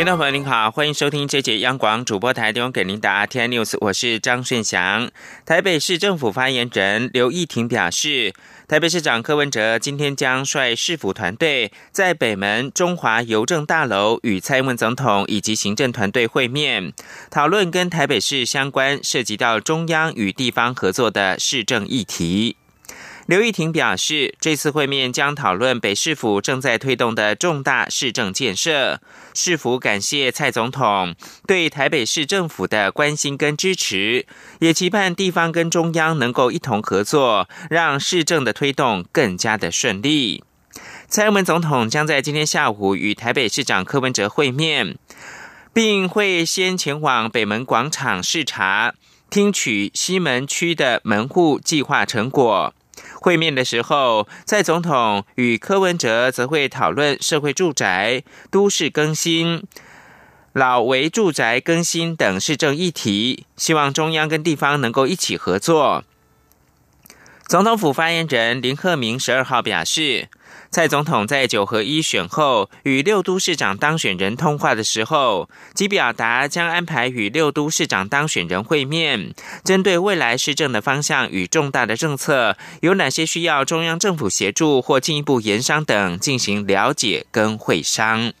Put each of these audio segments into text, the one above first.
听众朋友您好，欢迎收听这节央广主播台提供给您的 RTI News，我是张顺祥。台北市政府发言人刘义婷表示，台北市长柯文哲今天将率市府团队在北门中华邮政大楼与蔡英文总统以及行政团队会面，讨论跟台北市相关涉及到中央与地方合作的市政议题。刘玉婷表示，这次会面将讨论北市府正在推动的重大市政建设。市府感谢蔡总统对台北市政府的关心跟支持，也期盼地方跟中央能够一同合作，让市政的推动更加的顺利。蔡英文总统将在今天下午与台北市长柯文哲会面，并会先前往北门广场视察，听取西门区的门户计划成果。会面的时候，在总统与柯文哲则会讨论社会住宅、都市更新、老为住宅更新等市政议题，希望中央跟地方能够一起合作。总统府发言人林鹤明十二号表示。蔡总统在九合一选后与六都市长当选人通话的时候，即表达将安排与六都市长当选人会面，针对未来市政的方向与重大的政策有哪些需要中央政府协助或进一步研商等进行了解跟会商。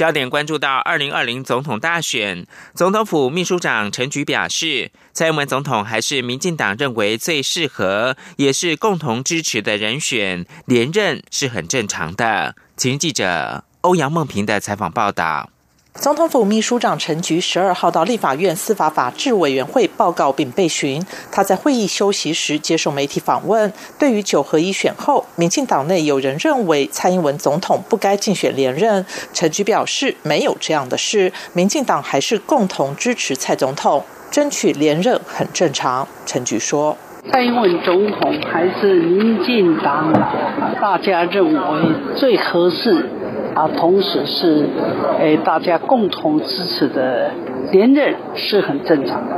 焦点关注到二零二零总统大选，总统府秘书长陈菊表示，蔡英文总统还是民进党认为最适合，也是共同支持的人选，连任是很正常的。请记者欧阳梦平的采访报道。总统府秘书长陈菊十二号到立法院司法法制委员会报告并被询。他在会议休息时接受媒体访问。对于九合一选后，民进党内有人认为蔡英文总统不该竞选连任，陈菊表示没有这样的事，民进党还是共同支持蔡总统，争取连任很正常。陈菊说：“蔡英文总统还是民进党大家认为最合适。”啊，同时是，诶，大家共同支持的连任是很正常的。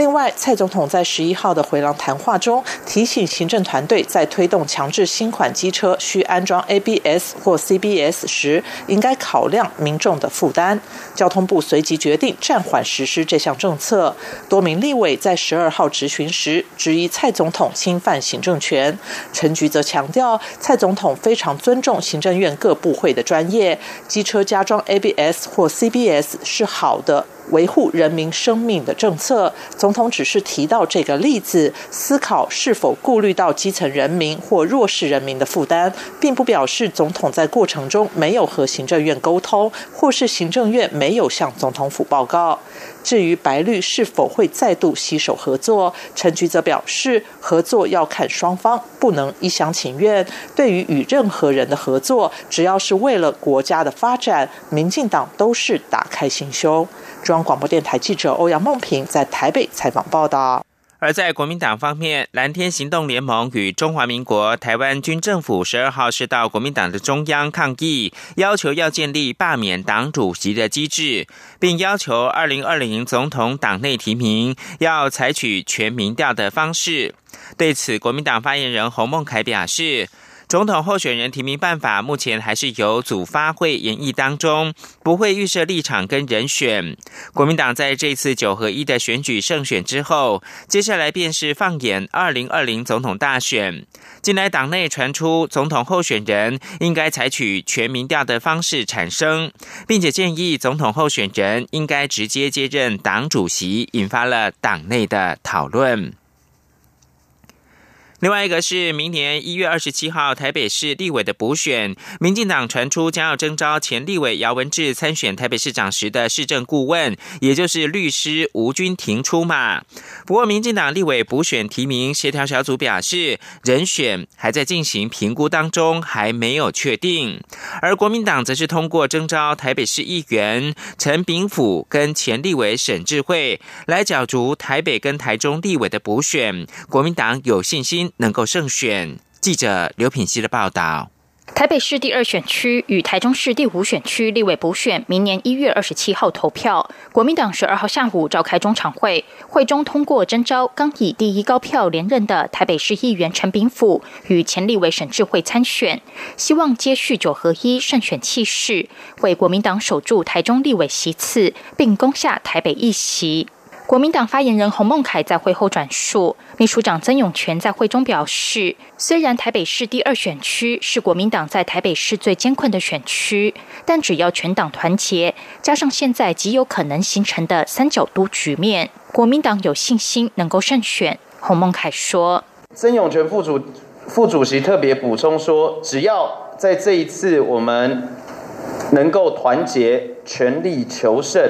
另外，蔡总统在十一号的回廊谈话中提醒行政团队，在推动强制新款机车需安装 ABS 或 CBS 时，应该考量民众的负担。交通部随即决定暂缓实施这项政策。多名立委在十二号质询时质疑蔡总统侵犯行政权，陈菊则强调，蔡总统非常尊重行政院各部会的专业，机车加装 ABS 或 CBS 是好的。维护人民生命的政策，总统只是提到这个例子，思考是否顾虑到基层人民或弱势人民的负担，并不表示总统在过程中没有和行政院沟通，或是行政院没有向总统府报告。至于白绿是否会再度携手合作，陈菊则表示，合作要看双方，不能一厢情愿。对于与任何人的合作，只要是为了国家的发展，民进党都是打开心胸。中央广播电台记者欧阳梦平在台北采访报道。而在国民党方面，蓝天行动联盟与中华民国台湾军政府十二号是到国民党的中央抗议，要求要建立罢免党主席的机制，并要求二零二零总统党内提名要采取全民调的方式。对此，国民党发言人洪孟凯表示。总统候选人提名办法目前还是由组发会演议当中，不会预设立场跟人选。国民党在这次九合一的选举胜选之后，接下来便是放眼二零二零总统大选。近来党内传出总统候选人应该采取全民调的方式产生，并且建议总统候选人应该直接接任党主席，引发了党内的讨论。另外一个是明年一月二十七号台北市立委的补选，民进党传出将要征召前立委姚文智参选台北市长时的市政顾问，也就是律师吴君庭出马。不过，民进党立委补选提名协调小组表示，人选还在进行评估当中，还没有确定。而国民党则是通过征召台北市议员陈炳甫跟前立委沈智慧来角逐台北跟台中立委的补选，国民党有信心。能够胜选。记者刘品希的报道。台北市第二选区与台中市第五选区立委补选，明年一月二十七号投票。国民党十二号下午召开中常会，会中通过征召刚以第一高票连任的台北市议员陈炳甫与前立委沈智慧参选，希望接续九合一胜选气势，为国民党守住台中立委席次，并攻下台北一席。国民党发言人洪孟凯在会后转述，秘书长曾永权在会中表示，虽然台北市第二选区是国民党在台北市最艰困的选区，但只要全党团结，加上现在极有可能形成的三角都局面，国民党有信心能够胜选。洪孟凯说，曾永权副主副主席特别补充说，只要在这一次我们能够团结，全力求胜。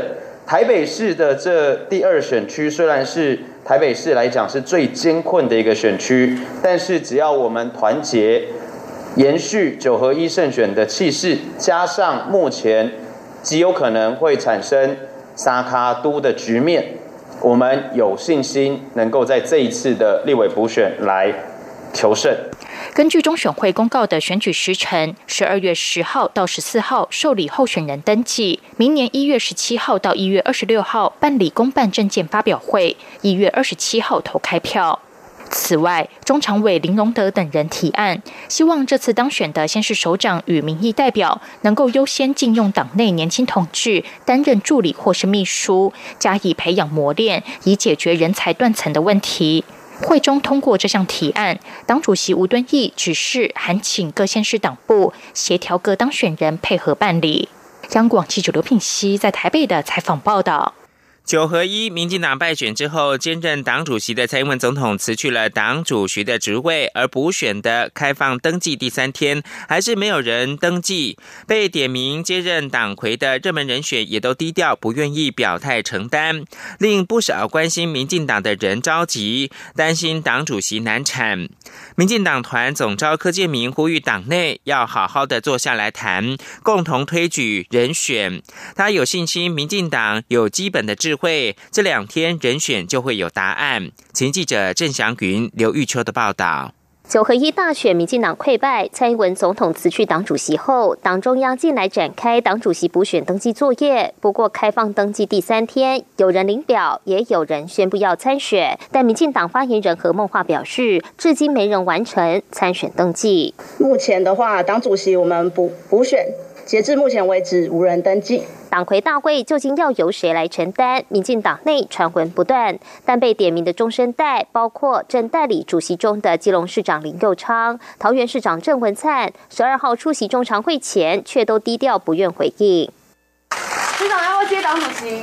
台北市的这第二选区虽然是台北市来讲是最艰困的一个选区，但是只要我们团结，延续九合一胜选的气势，加上目前极有可能会产生沙卡都的局面，我们有信心能够在这一次的立委补选来求胜。根据中选会公告的选举时程，十二月十号到十四号受理候选人登记，明年一月十七号到一月二十六号办理公办证件发表会，一月二十七号投开票。此外，中常委林荣德等人提案，希望这次当选的先是首长与民意代表能够优先禁用党内年轻同志担任助理或是秘书，加以培养磨练，以解决人才断层的问题。会中通过这项提案，党主席吴敦义指示函请各县市党部协调各当选人配合办理。央广记者刘品熙在台北的采访报道。九合一，民进党败选之后，兼任党主席的蔡英文总统辞去了党主席的职位，而补选的开放登记第三天，还是没有人登记。被点名接任党魁的热门人选也都低调，不愿意表态承担，令不少关心民进党的人着急，担心党主席难产。民进党团总召柯建明呼吁党内要好好的坐下来谈，共同推举人选。他有信心，民进党有基本的智。会这两天人选就会有答案。前记者郑祥云、刘玉秋的报道。九合一大选，民进党溃败，蔡英文总统辞去党主席后，党中央近来展开党主席补选登记作业。不过，开放登记第三天，有人领表，也有人宣布要参选。但民进党发言人何孟华表示，至今没人完成参选登记。目前的话，党主席我们补补选。截至目前为止，无人登记。党魁大会究竟要由谁来承担？民进党内传闻不断，但被点名的中生代，包括正代理主席中的基隆市长林佑昌、桃园市长郑文灿，十二号出席中常会前，却都低调不愿回应。市长要不要接党主席？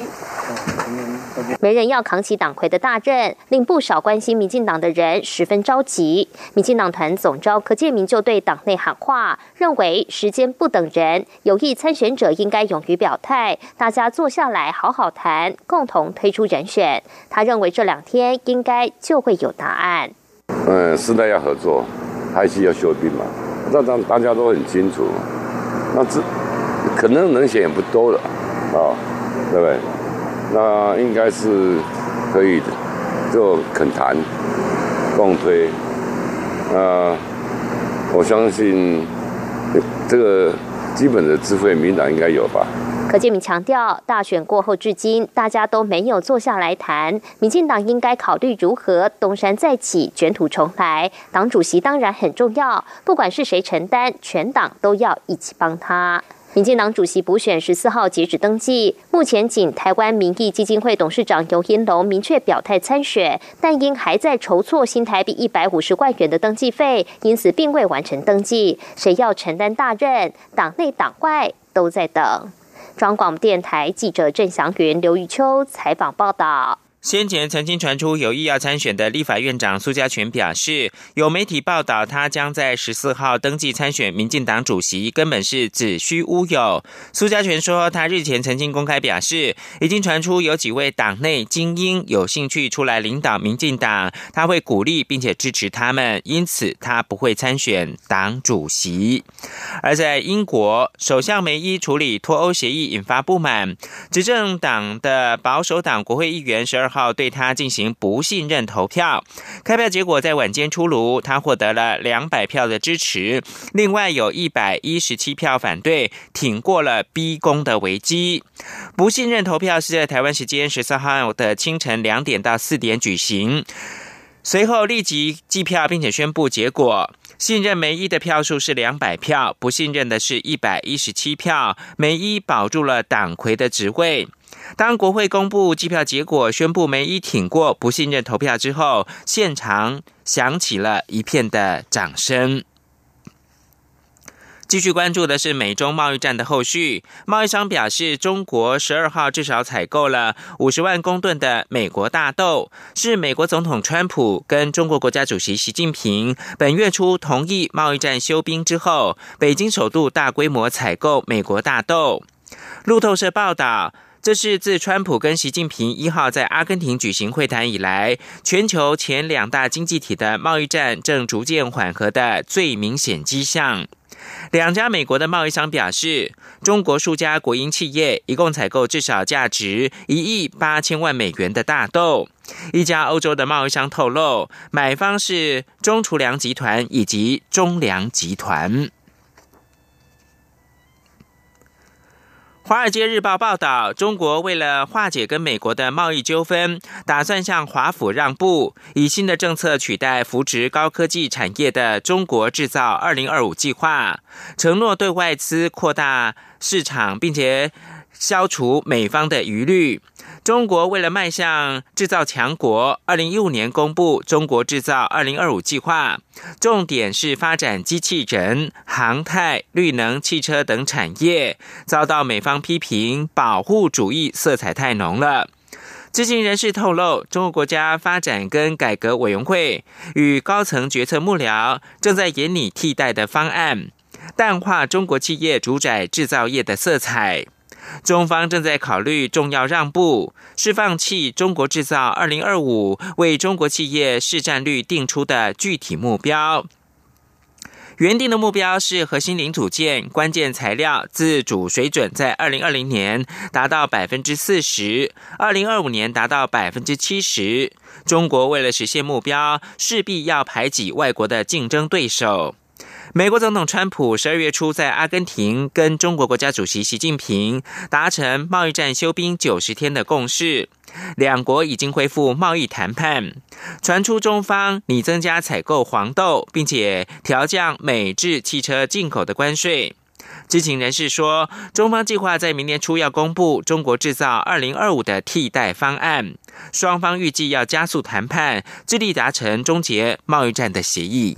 没人要扛起党魁的大任，令不少关心民进党的人十分着急。民进党团总召柯建明就对党内喊话，认为时间不等人，有意参选者应该勇于表态，大家坐下来好好谈，共同推出人选。他认为这两天应该就会有答案。嗯，时代要合作，还是要休兵嘛？这大大家都很清楚。那这可能能选也不多了，啊，对不对？那应该是可以就肯谈共推，那我相信这个基本的智慧，民党应该有吧。柯建明强调，大选过后至今，大家都没有坐下来谈，民进党应该考虑如何东山再起，卷土重来。党主席当然很重要，不管是谁承担，全党都要一起帮他。民进党主席补选十四号截止登记，目前仅台湾民意基金会董事长尤英龙明确表态参选，但因还在筹措新台币一百五十万元的登记费，因此并未完成登记。谁要承担大任，党内党外都在等。中广电台记者郑祥云、刘玉秋采访报道。先前曾经传出有意要参选的立法院长苏家全表示，有媒体报道他将在十四号登记参选民进党主席，根本是子虚乌有。苏家全说，他日前曾经公开表示，已经传出有几位党内精英有兴趣出来领导民进党，他会鼓励并且支持他们，因此他不会参选党主席。而在英国，首相梅伊处理脱欧协议引发不满，执政党的保守党国会议员十二号。号对他进行不信任投票。开票结果在晚间出炉，他获得了两百票的支持，另外有一百一十七票反对，挺过了逼宫的危机。不信任投票是在台湾时间十三号的清晨两点到四点举行，随后立即计票，并且宣布结果。信任梅伊的票数是两百票，不信任的是一百一十七票。梅伊保住了党魁的职位。当国会公布计票结果，宣布梅伊挺过不信任投票之后，现场响起了一片的掌声。继续关注的是美中贸易战的后续。贸易商表示，中国十二号至少采购了五十万公吨的美国大豆，是美国总统川普跟中国国家主席习近平本月初同意贸易战休兵之后，北京首度大规模采购美国大豆。路透社报道，这是自川普跟习近平一号在阿根廷举行会谈以来，全球前两大经济体的贸易战正逐渐缓和的最明显迹象。两家美国的贸易商表示，中国数家国营企业一共采购至少价值一亿八千万美元的大豆。一家欧洲的贸易商透露，买方是中储粮集团以及中粮集团。《华尔街日报》报道，中国为了化解跟美国的贸易纠纷，打算向华府让步，以新的政策取代扶持高科技产业的“中国制造二零二五”计划，承诺对外资扩大市场，并且消除美方的疑虑。中国为了迈向制造强国，二零一五年公布《中国制造二零二五》计划，重点是发展机器人、航太、绿能、汽车等产业，遭到美方批评保护主义色彩太浓了。知情人士透露，中国国家发展跟改革委员会与高层决策幕僚正在研拟替代的方案，淡化中国企业主宰制造业的色彩。中方正在考虑重要让步，是放弃中国制造二零二五为中国企业市占率定出的具体目标。原定的目标是核心零组件、关键材料自主水准在二零二零年达到百分之四十，二零二五年达到百分之七十。中国为了实现目标，势必要排挤外国的竞争对手。美国总统川普十二月初在阿根廷跟中国国家主席习近平达成贸易战休兵九十天的共识，两国已经恢复贸易谈判。传出中方拟增加采购黄豆，并且调降美制汽车进口的关税。知情人士说，中方计划在明年初要公布“中国制造二零二五”的替代方案，双方预计要加速谈判，致力达成终结贸易战的协议。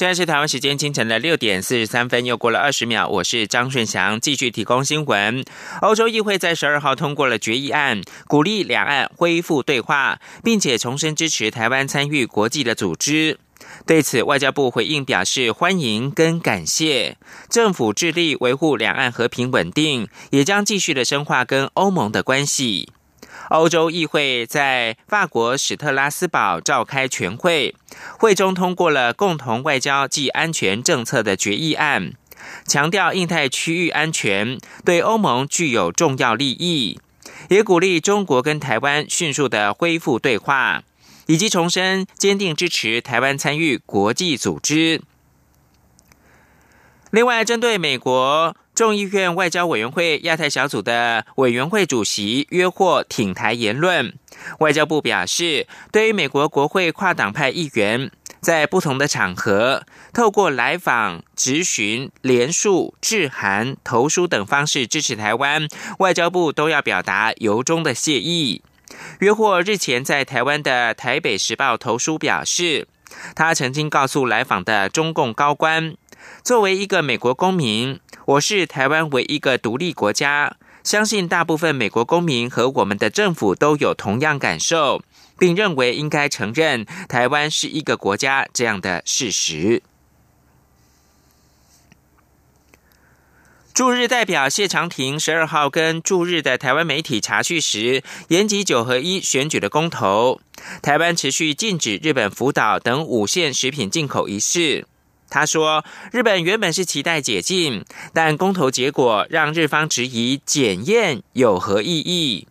现在是台湾时间清晨的六点四十三分，又过了二十秒。我是张顺祥，继续提供新闻。欧洲议会在十二号通过了决议案，鼓励两岸恢复对话，并且重申支持台湾参与国际的组织。对此，外交部回应表示欢迎跟感谢，政府致力维护两岸和平稳定，也将继续的深化跟欧盟的关系。欧洲议会在法国史特拉斯堡召开全会，会中通过了共同外交及安全政策的决议案，强调印太区域安全对欧盟具有重要利益，也鼓励中国跟台湾迅速的恢复对话，以及重申坚定支持台湾参与国际组织。另外，针对美国。众议院外交委员会亚太小组的委员会主席约获挺台言论，外交部表示，对于美国国会跨党派议员在不同的场合透过来访、质询、联署、致函、投书等方式支持台湾，外交部都要表达由衷的谢意。约获日前在台湾的台北时报投书表示，他曾经告诉来访的中共高官。作为一个美国公民，我是台湾唯一一个独立国家。相信大部分美国公民和我们的政府都有同样感受，并认为应该承认台湾是一个国家这样的事实。驻日代表谢长廷十二号跟驻日的台湾媒体查叙时，延及九合一选举的公投，台湾持续禁止日本福岛等五线食品进口一事。他说，日本原本是期待解禁，但公投结果让日方质疑检验有何意义。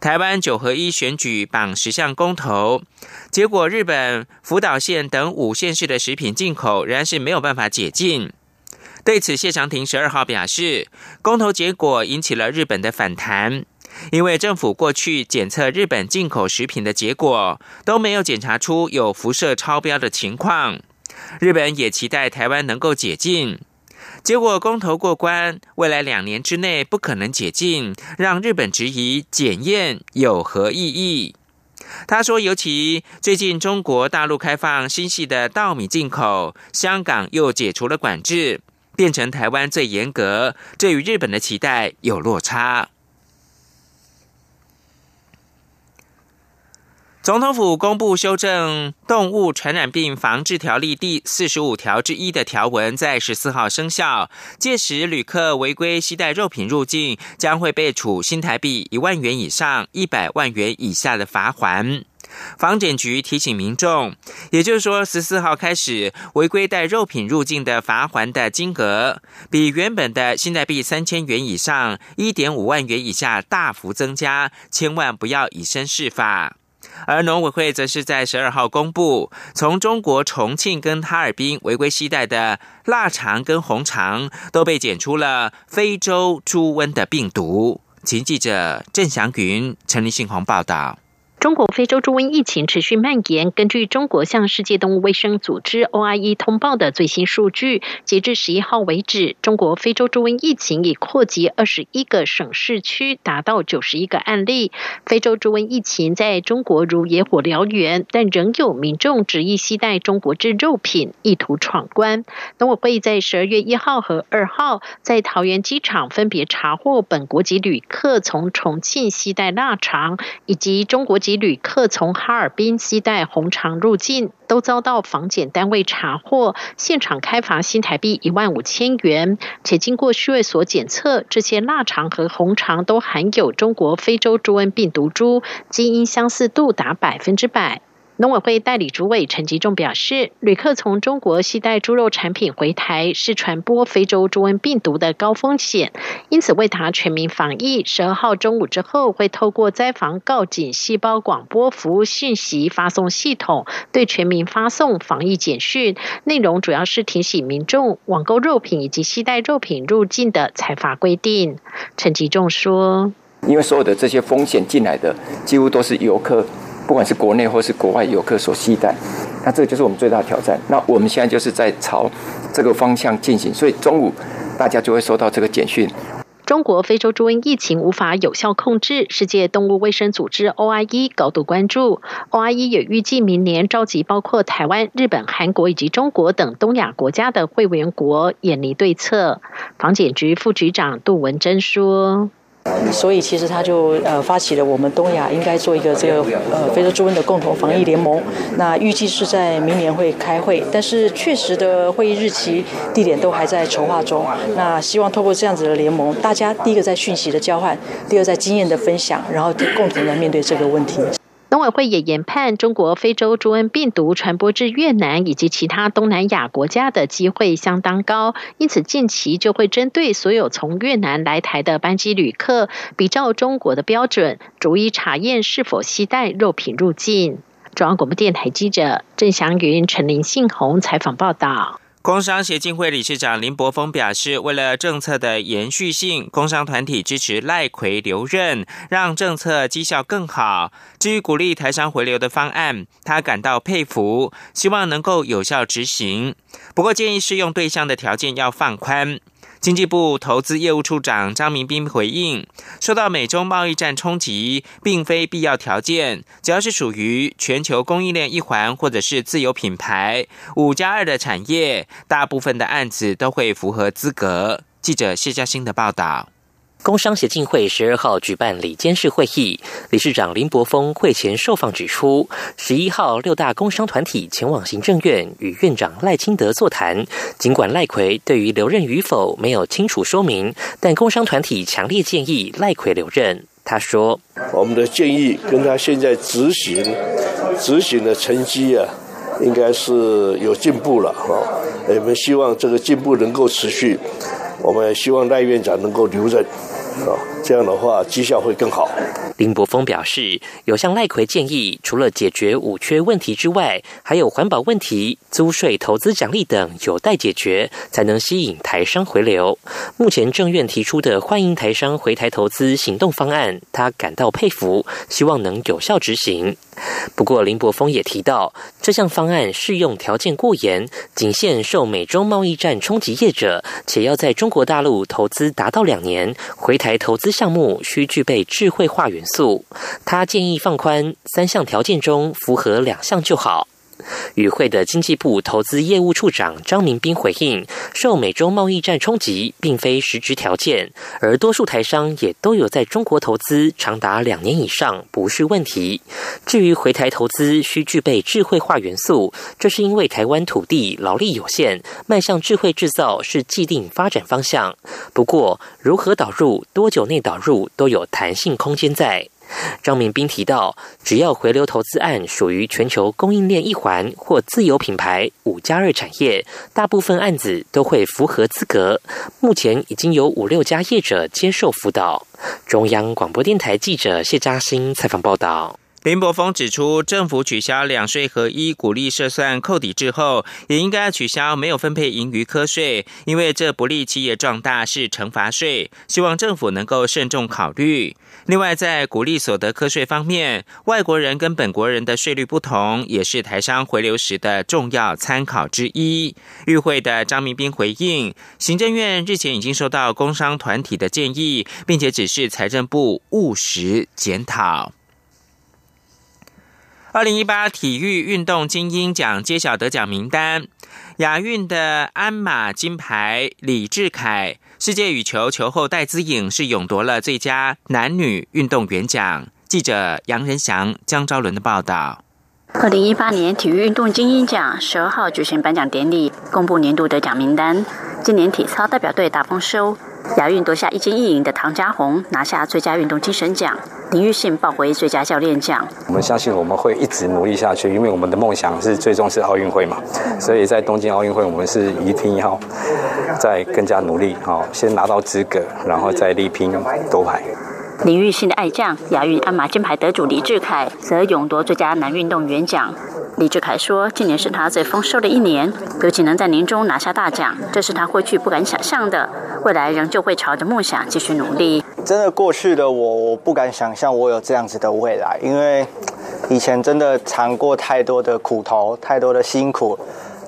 台湾九合一选举绑十项公投，结果日本福岛县等五县市的食品进口仍然是没有办法解禁。对此，谢长廷十二号表示，公投结果引起了日本的反弹，因为政府过去检测日本进口食品的结果都没有检查出有辐射超标的情况。日本也期待台湾能够解禁，结果公投过关，未来两年之内不可能解禁，让日本质疑检验有何意义。他说，尤其最近中国大陆开放新系的稻米进口，香港又解除了管制。变成台湾最严格，这与日本的期待有落差。总统府公布修正《动物传染病防治条例》第四十五条之一的条文，在十四号生效。届时，旅客违规携带肉品入境，将会被处新台币一万元以上一百万元以下的罚款。房检局提醒民众，也就是说，十四号开始违规带肉品入境的罚款的金额，比原本的新台币三千元以上一点五万元以下大幅增加，千万不要以身试法。而农委会则是在十二号公布，从中国重庆跟哈尔滨违规携带的腊肠跟红肠，都被检出了非洲猪瘟的病毒。请记者郑祥云、陈立信鸿报道。中国非洲猪瘟疫情持续蔓延。根据中国向世界动物卫生组织 （OIE） 通报的最新数据，截至十一号为止，中国非洲猪瘟疫情已扩及二十一个省市区，达到九十一个案例。非洲猪瘟疫情在中国如野火燎原，但仍有民众执意携带中国制肉品，意图闯关。农委会在十二月一号和二号在桃园机场分别查获本国籍旅客从重庆携带腊肠，以及中国籍。旅客从哈尔滨携带红肠入境，都遭到防检单位查获，现场开罚新台币一万五千元。且经过区卫所检测，这些腊肠和红肠都含有中国非洲猪瘟病毒株，基因相似度达百分之百。农委会代理主委陈吉仲表示，旅客从中国携带猪肉产品回台是传播非洲猪瘟病毒的高风险，因此为他全民防疫，十二号中午之后会透过灾防告警细胞广播服务信息发送系统，对全民发送防疫简讯，内容主要是提醒民众网购肉品以及携带肉品入境的采罚规定。陈吉仲说：“因为所有的这些风险进来的，几乎都是游客。”不管是国内或是国外游客所期待，那这个就是我们最大的挑战。那我们现在就是在朝这个方向进行，所以中午大家就会收到这个简讯。中国非洲猪瘟疫情无法有效控制，世界动物卫生组织 OIE 高度关注。OIE 也预计明年召集包括台湾、日本、韩国以及中国等东亚国家的会员国，演拟对策。防检局副局长杜文珍说。所以其实他就呃发起了我们东亚应该做一个这个呃非洲猪瘟的共同防疫联盟。那预计是在明年会开会，但是确实的会议日期、地点都还在筹划中。那希望透过这样子的联盟，大家第一个在讯息的交换，第二在经验的分享，然后共同来面对这个问题。农委会也研判，中国非洲猪瘟病毒传播至越南以及其他东南亚国家的机会相当高，因此近期就会针对所有从越南来台的班机旅客，比照中国的标准，逐一查验是否携带肉品入境。中央广播电台记者郑祥云、陈林信宏采访报道。工商协进会理事长林柏峰表示，为了政策的延续性，工商团体支持赖奎留任，让政策绩效更好。至于鼓励台商回流的方案，他感到佩服，希望能够有效执行。不过，建议适用对象的条件要放宽。经济部投资业务处长张明斌回应，受到美中贸易战冲击，并非必要条件，只要是属于全球供应链一环或者是自有品牌五加二的产业，大部分的案子都会符合资格。记者谢嘉欣的报道。工商协进会十二号举办理监事会议，理事长林柏峰会前受访指出，十一号六大工商团体前往行政院与院长赖清德座谈，尽管赖奎对于留任与否没有清楚说明，但工商团体强烈建议赖奎留任。他说：“我们的建议跟他现在执行执行的成绩啊。”应该是有进步了哈，我们希望这个进步能够持续，我们希望赖院长能够留任，这样的话绩效会更好。林柏峰表示，有向赖奎建议，除了解决五缺问题之外，还有环保问题、租税、投资奖励等有待解决，才能吸引台商回流。目前政院提出的欢迎台商回台投资行动方案，他感到佩服，希望能有效执行。不过，林柏峰也提到，这项方案适用条件过严，仅限受美中贸易战冲击业者，且要在中国大陆投资达到两年，回台投资项目需具备智慧化元素。他建议放宽三项条件中符合两项就好。与会的经济部投资业务处长张明斌回应：受美中贸易战冲击，并非实质条件，而多数台商也都有在中国投资长达两年以上，不是问题。至于回台投资需具备智慧化元素，这是因为台湾土地劳力有限，迈向智慧制造是既定发展方向。不过，如何导入、多久内导入，都有弹性空间在。张明斌提到，只要回流投资案属于全球供应链一环或自有品牌五加二产业，大部分案子都会符合资格。目前已经有五六家业者接受辅导。中央广播电台记者谢嘉欣采访报道。林柏峰指出，政府取消两税合一鼓励设算扣抵之后，也应该取消没有分配盈余科税，因为这不利企业壮大，是惩罚税。希望政府能够慎重考虑。另外，在鼓励所得科税方面，外国人跟本国人的税率不同，也是台商回流时的重要参考之一。与会的张明斌回应，行政院日前已经收到工商团体的建议，并且指示财政部务实检讨。二零一八体育运动精英奖揭晓得奖名单，亚运的鞍马金牌李志凯，世界羽球球后戴资颖是勇夺了最佳男女运动员奖。记者杨仁祥、江昭伦的报道。二零一八年体育运动精英奖十二号举行颁奖典礼，公布年度得奖名单。今年体操代表队大丰收。亚运夺下一金一银的唐家红拿下最佳运动精神奖，林玉信抱回最佳教练奖。我们相信我们会一直努力下去，因为我们的梦想是最终是奥运会嘛。所以在东京奥运会，我们是一定要再更加努力，好，先拿到资格，然后再力拼夺牌。林玉信的爱将亚运鞍马金牌得主李志凯则勇夺最佳男运动员奖。李志凯说：“今年是他最丰收的一年，尤其能在年终拿下大奖，这是他过去不敢想象的。未来仍旧会朝着梦想继续努力。真的，过去的我，我不敢想象我有这样子的未来，因为以前真的尝过太多的苦头，太多的辛苦。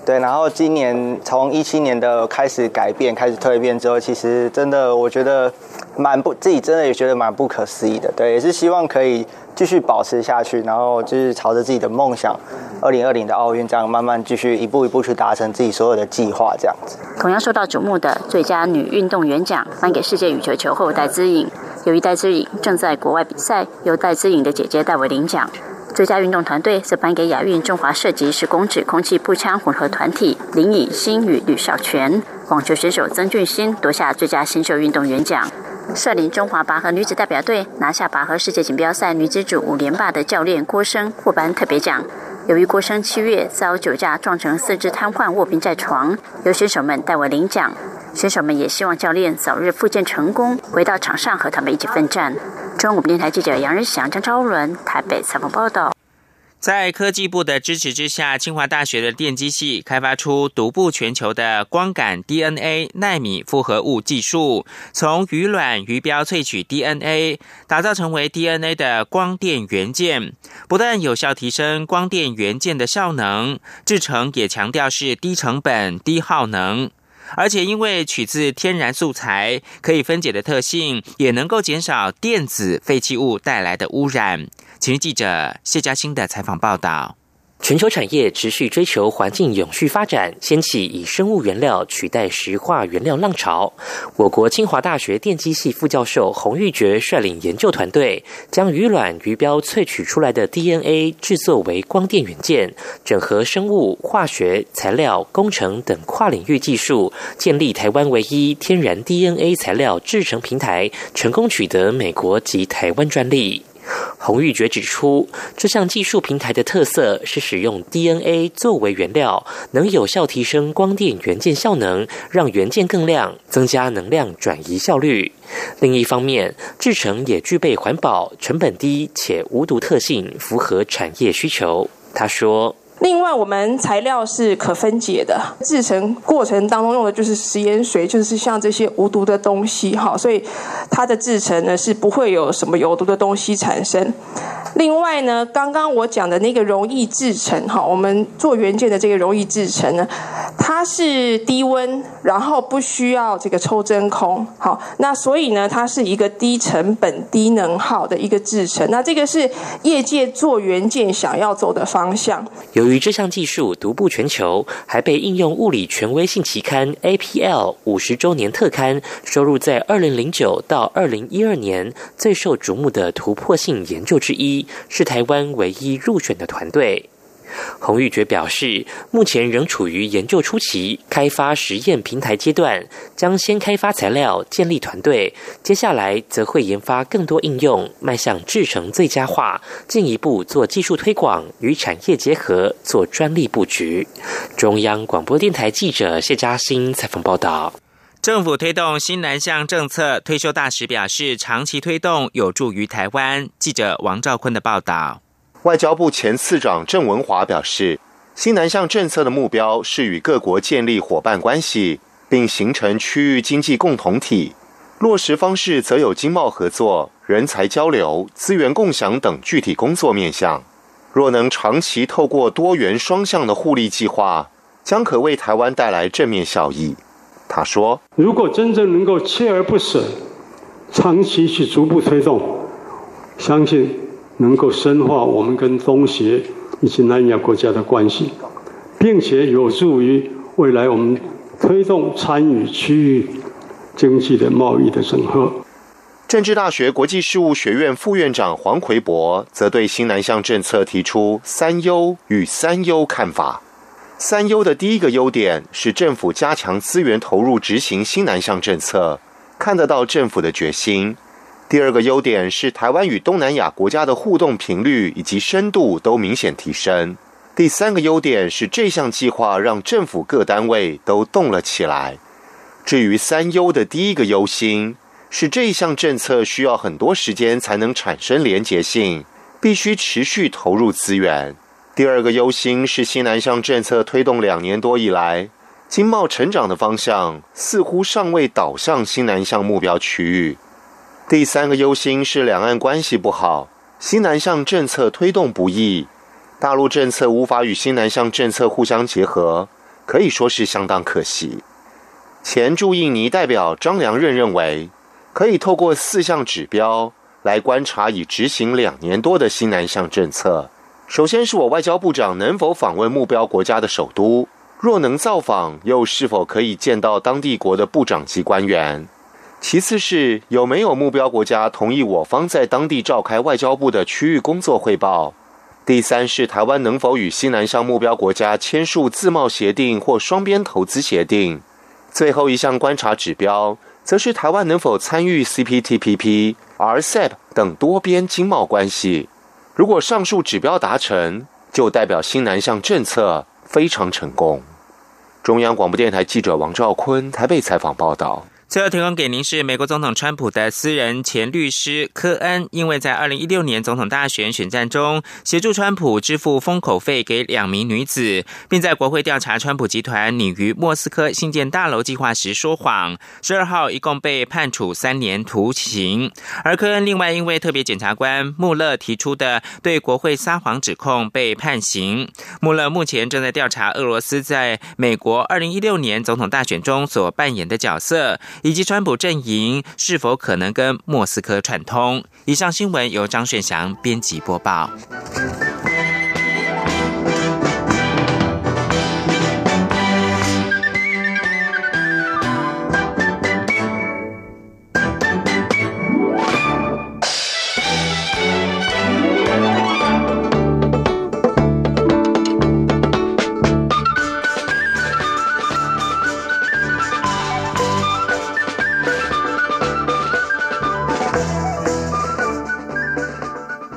对，然后今年从一七年的开始改变，开始蜕变之后，其实真的我觉得蛮不，自己真的也觉得蛮不可思议的。对，也是希望可以。”继续保持下去，然后就是朝着自己的梦想，二零二零的奥运这样慢慢继续一步一步去达成自己所有的计划，这样子。同样受到瞩目的最佳女运动员奖颁给世界羽球球后戴资颖，由于戴资颖正在国外比赛，由戴资颖的姐姐戴维领奖。最佳运动团队则颁给亚运中华射击十公尺空气步枪混合团体林以欣与吕少全。网球选手曾俊欣夺下最佳新秀运动员奖。率领中华拔河女子代表队拿下拔河世界锦标赛女子组五连霸的教练郭生获颁特别奖。由于郭生七月遭酒驾撞成四肢瘫痪卧病在床，由选手们代为领奖。选手们也希望教练早日复健成功，回到场上和他们一起奋战。中央电台记者杨日祥、张昭伦台北采访报道。在科技部的支持之下，清华大学的电机系开发出独步全球的光感 DNA 纳米复合物技术，从鱼卵鱼标萃取 DNA，打造成为 DNA 的光电元件，不但有效提升光电元件的效能，制成也强调是低成本、低耗能，而且因为取自天然素材，可以分解的特性，也能够减少电子废弃物带来的污染。请记者谢嘉欣的采访报道。全球产业持续追求环境永续发展，掀起以生物原料取代石化原料浪潮。我国清华大学电机系副教授洪玉珏率领研究团队，将鱼卵、鱼标萃取出来的 DNA 制作为光电元件，整合生物、化学、材料、工程等跨领域技术，建立台湾唯一天然 DNA 材料制成平台，成功取得美国及台湾专利。洪玉珏指出，这项技术平台的特色是使用 DNA 作为原料，能有效提升光电元件效能，让元件更亮，增加能量转移效率。另一方面，制成也具备环保、成本低且无毒特性，符合产业需求。他说。另外，我们材料是可分解的，制成过程当中用的就是食盐水，就是像这些无毒的东西，哈，所以它的制成呢是不会有什么有毒的东西产生。另外呢，刚刚我讲的那个容易制成，哈，我们做原件的这个容易制成呢，它是低温，然后不需要这个抽真空，好，那所以呢，它是一个低成本、低能耗的一个制成。那这个是业界做元件想要走的方向。由于这项技术独步全球，还被应用物理权威性期刊 APL 五十周年特刊收入在二零零九到二零一二年最受瞩目的突破性研究之一，是台湾唯一入选的团队。洪玉珏表示，目前仍处于研究初期、开发实验平台阶段，将先开发材料、建立团队，接下来则会研发更多应用，迈向制成最佳化，进一步做技术推广与产业结合，做专利布局。中央广播电台记者谢嘉欣采访报道。政府推动新南向政策，退休大使表示，长期推动有助于台湾。记者王兆坤的报道。外交部前次长郑文华表示，新南向政策的目标是与各国建立伙伴关系，并形成区域经济共同体。落实方式则有经贸合作、人才交流、资源共享等具体工作面向。若能长期透过多元双向的互利计划，将可为台湾带来正面效益。他说：“如果真正能够锲而不舍，长期去逐步推动，相信。”能够深化我们跟东协以及南亚国家的关系，并且有助于未来我们推动参与区域经济的贸易的整合。政治大学国际事务学院副院长黄奎博则对新南向政策提出“三优”与“三优”看法。“三优”的第一个优点是政府加强资源投入执行新南向政策，看得到政府的决心。第二个优点是，台湾与东南亚国家的互动频率以及深度都明显提升。第三个优点是，这项计划让政府各单位都动了起来。至于三优的第一个忧心，是这项政策需要很多时间才能产生连结性，必须持续投入资源。第二个忧心是，新南向政策推动两年多以来，经贸成长的方向似乎尚未导向新南向目标区域。第三个忧心是两岸关系不好，新南向政策推动不易，大陆政策无法与新南向政策互相结合，可以说是相当可惜。前驻印尼代表张良任认为，可以透过四项指标来观察已执行两年多的新南向政策。首先是我外交部长能否访问目标国家的首都，若能造访，又是否可以见到当地国的部长级官员？其次是有没有目标国家同意我方在当地召开外交部的区域工作汇报？第三是台湾能否与西南向目标国家签署自贸协定或双边投资协定？最后一项观察指标，则是台湾能否参与 CPTPP、RCEP 等多边经贸关系。如果上述指标达成，就代表新南向政策非常成功。中央广播电台记者王兆坤台北采访报道。最后提供给您是美国总统川普的私人前律师科恩，因为在二零一六年总统大选选战中协助川普支付封口费给两名女子，并在国会调查川普集团拟于莫斯科新建大楼计划时说谎。十二号一共被判处三年徒刑。而科恩另外因为特别检察官穆勒提出的对国会撒谎指控被判刑。穆勒目前正在调查俄罗斯在美国二零一六年总统大选中所扮演的角色。以及川普阵营是否可能跟莫斯科串通？以上新闻由张炫翔编辑播报。